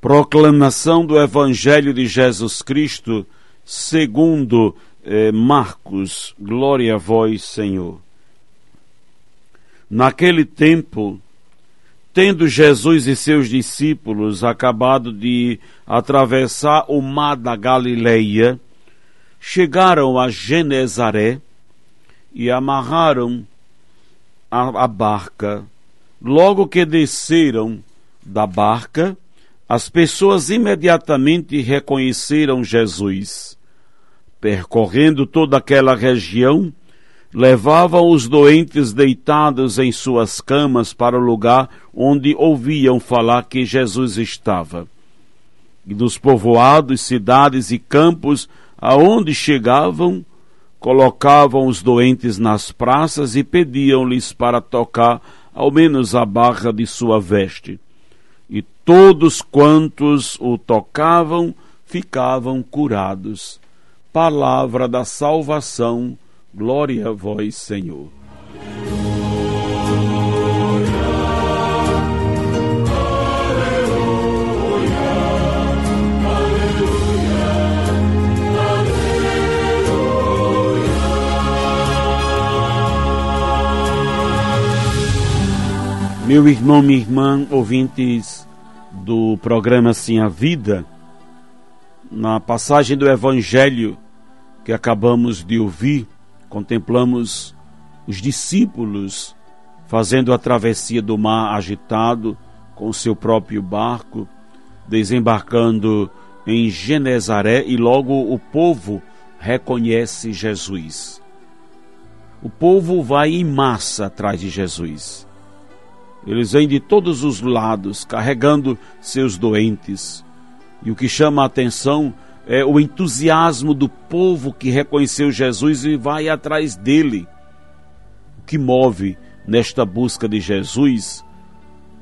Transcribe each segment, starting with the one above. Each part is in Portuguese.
Proclamação do Evangelho de Jesus Cristo, segundo eh, Marcos. Glória a vós, Senhor. Naquele tempo, tendo Jesus e seus discípulos acabado de atravessar o mar da Galileia, chegaram a Genezaré e amarraram a, a barca. Logo que desceram da barca, as pessoas imediatamente reconheceram Jesus. Percorrendo toda aquela região, levavam os doentes deitados em suas camas para o lugar onde ouviam falar que Jesus estava. E nos povoados, cidades e campos aonde chegavam, colocavam os doentes nas praças e pediam-lhes para tocar ao menos a barra de sua veste. E todos quantos o tocavam ficavam curados. Palavra da salvação, glória a vós, Senhor. Meu irmão, minha irmã, ouvintes do programa Sim a Vida, na passagem do Evangelho que acabamos de ouvir, contemplamos os discípulos fazendo a travessia do mar agitado com seu próprio barco, desembarcando em Genezaré e logo o povo reconhece Jesus. O povo vai em massa atrás de Jesus. Eles vêm de todos os lados, carregando seus doentes. E o que chama a atenção é o entusiasmo do povo que reconheceu Jesus e vai atrás dele. O que move nesta busca de Jesus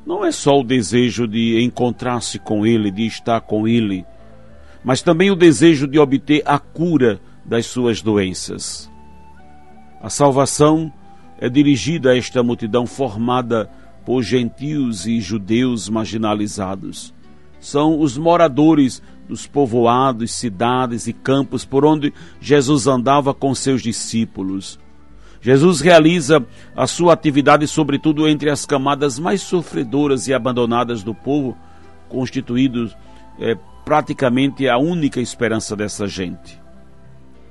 não é só o desejo de encontrar-se com ele, de estar com ele, mas também o desejo de obter a cura das suas doenças. A salvação é dirigida a esta multidão formada por gentios e judeus marginalizados. São os moradores dos povoados, cidades e campos por onde Jesus andava com seus discípulos. Jesus realiza a sua atividade, sobretudo entre as camadas mais sofredoras e abandonadas do povo, constituídos é, praticamente a única esperança dessa gente.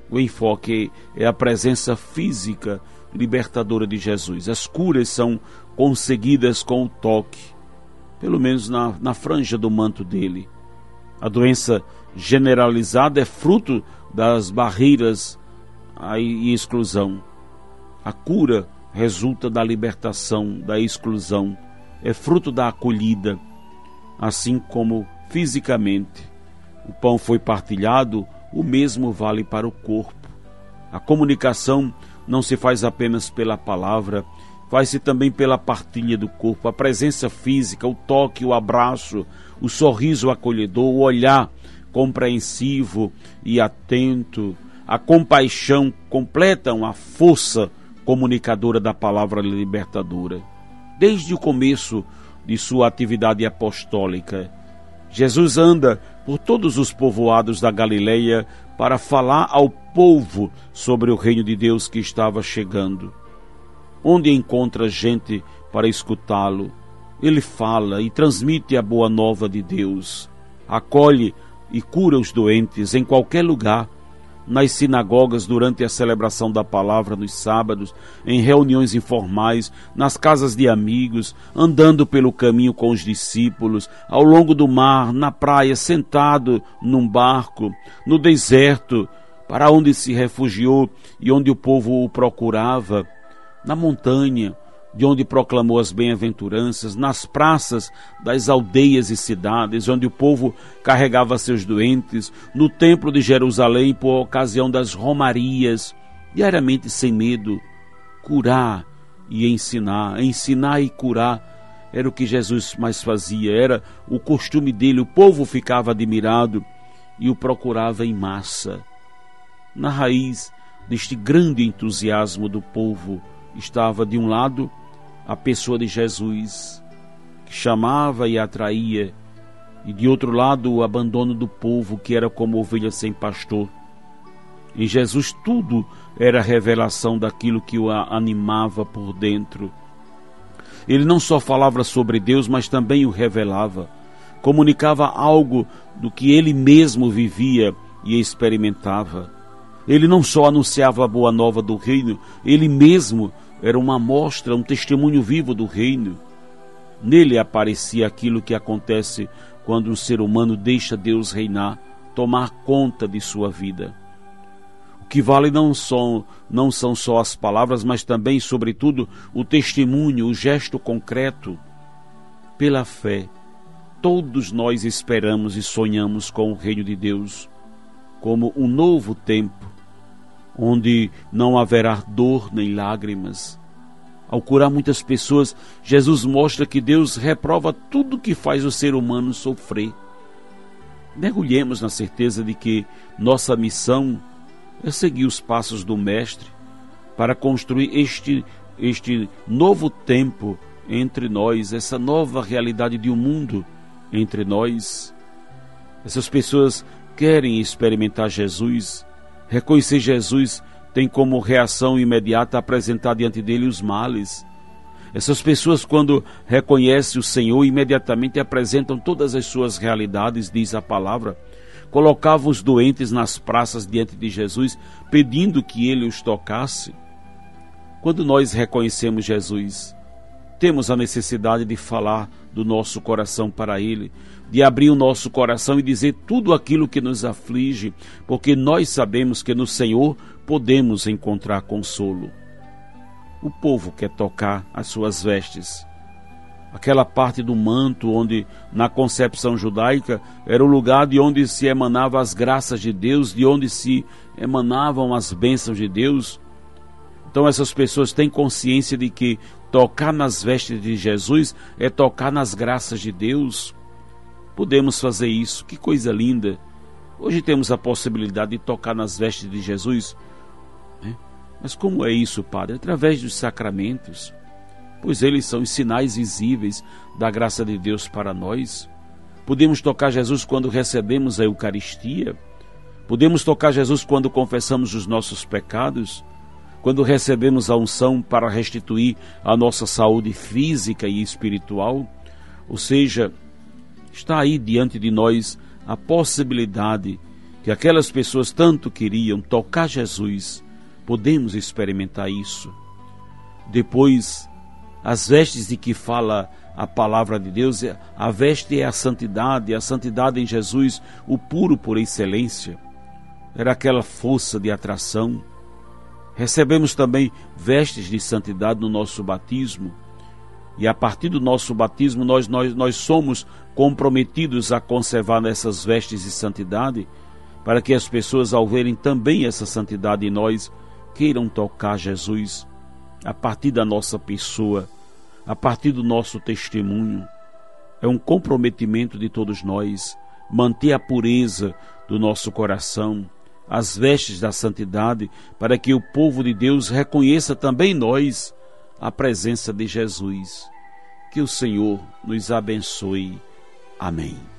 O enfoque é a presença física libertadora de Jesus. As curas são conseguidas com o toque, pelo menos na, na franja do manto dele. A doença generalizada é fruto das barreiras e exclusão. A cura resulta da libertação, da exclusão, é fruto da acolhida, assim como fisicamente. O pão foi partilhado, o mesmo vale para o corpo. A comunicação não se faz apenas pela palavra, faz-se também pela partilha do corpo, a presença física, o toque, o abraço, o sorriso acolhedor, o olhar compreensivo e atento, a compaixão completam a força comunicadora da palavra libertadora. Desde o começo de sua atividade apostólica, Jesus anda por todos os povoados da Galileia para falar ao povo sobre o reino de Deus que estava chegando. Onde encontra gente para escutá-lo, ele fala e transmite a boa nova de Deus, acolhe e cura os doentes em qualquer lugar nas sinagogas durante a celebração da palavra nos sábados, em reuniões informais, nas casas de amigos, andando pelo caminho com os discípulos, ao longo do mar, na praia, sentado num barco, no deserto, para onde se refugiou e onde o povo o procurava, na montanha, de onde proclamou as bem-aventuranças, nas praças das aldeias e cidades, onde o povo carregava seus doentes, no templo de Jerusalém por ocasião das romarias, diariamente sem medo, curar e ensinar, ensinar e curar. Era o que Jesus mais fazia, era o costume dele. O povo ficava admirado e o procurava em massa. Na raiz deste grande entusiasmo do povo estava, de um lado, a pessoa de Jesus, que chamava e atraía, e de outro lado, o abandono do povo, que era como ovelha sem pastor. Em Jesus, tudo era revelação daquilo que o animava por dentro. Ele não só falava sobre Deus, mas também o revelava. Comunicava algo do que ele mesmo vivia e experimentava. Ele não só anunciava a boa nova do reino, ele mesmo era uma amostra, um testemunho vivo do reino. Nele aparecia aquilo que acontece quando um ser humano deixa Deus reinar, tomar conta de sua vida. O que vale não são, não são só as palavras, mas também, sobretudo, o testemunho, o gesto concreto. Pela fé, todos nós esperamos e sonhamos com o reino de Deus como um novo tempo, onde não haverá dor nem lágrimas. Ao curar muitas pessoas, Jesus mostra que Deus reprova tudo que faz o ser humano sofrer. Mergulhemos na certeza de que nossa missão é seguir os passos do Mestre para construir este, este novo tempo entre nós, essa nova realidade de um mundo entre nós. Essas pessoas querem experimentar Jesus, reconhecer Jesus tem como reação imediata apresentar diante dele os males. Essas pessoas, quando reconhecem o Senhor, imediatamente apresentam todas as suas realidades, diz a palavra. Colocavam os doentes nas praças diante de Jesus, pedindo que ele os tocasse. Quando nós reconhecemos Jesus, temos a necessidade de falar do nosso coração para Ele, de abrir o nosso coração e dizer tudo aquilo que nos aflige, porque nós sabemos que no Senhor podemos encontrar consolo. O povo quer tocar as suas vestes. Aquela parte do manto onde, na concepção judaica, era o lugar de onde se emanavam as graças de Deus, de onde se emanavam as bênçãos de Deus. Então essas pessoas têm consciência de que Tocar nas vestes de Jesus é tocar nas graças de Deus. Podemos fazer isso, que coisa linda. Hoje temos a possibilidade de tocar nas vestes de Jesus. Né? Mas como é isso, Padre? Através dos sacramentos, pois eles são os sinais visíveis da graça de Deus para nós. Podemos tocar Jesus quando recebemos a Eucaristia. Podemos tocar Jesus quando confessamos os nossos pecados quando recebemos a unção para restituir a nossa saúde física e espiritual, ou seja, está aí diante de nós a possibilidade que aquelas pessoas tanto queriam tocar Jesus, podemos experimentar isso. Depois, as vestes de que fala a palavra de Deus, a veste é a santidade, a santidade em Jesus, o puro por excelência. Era aquela força de atração Recebemos também vestes de santidade no nosso batismo. E a partir do nosso batismo, nós, nós, nós somos comprometidos a conservar essas vestes de santidade, para que as pessoas, ao verem também essa santidade em nós, queiram tocar Jesus a partir da nossa pessoa, a partir do nosso testemunho. É um comprometimento de todos nós manter a pureza do nosso coração, as vestes da santidade, para que o povo de Deus reconheça também nós a presença de Jesus. Que o Senhor nos abençoe. Amém.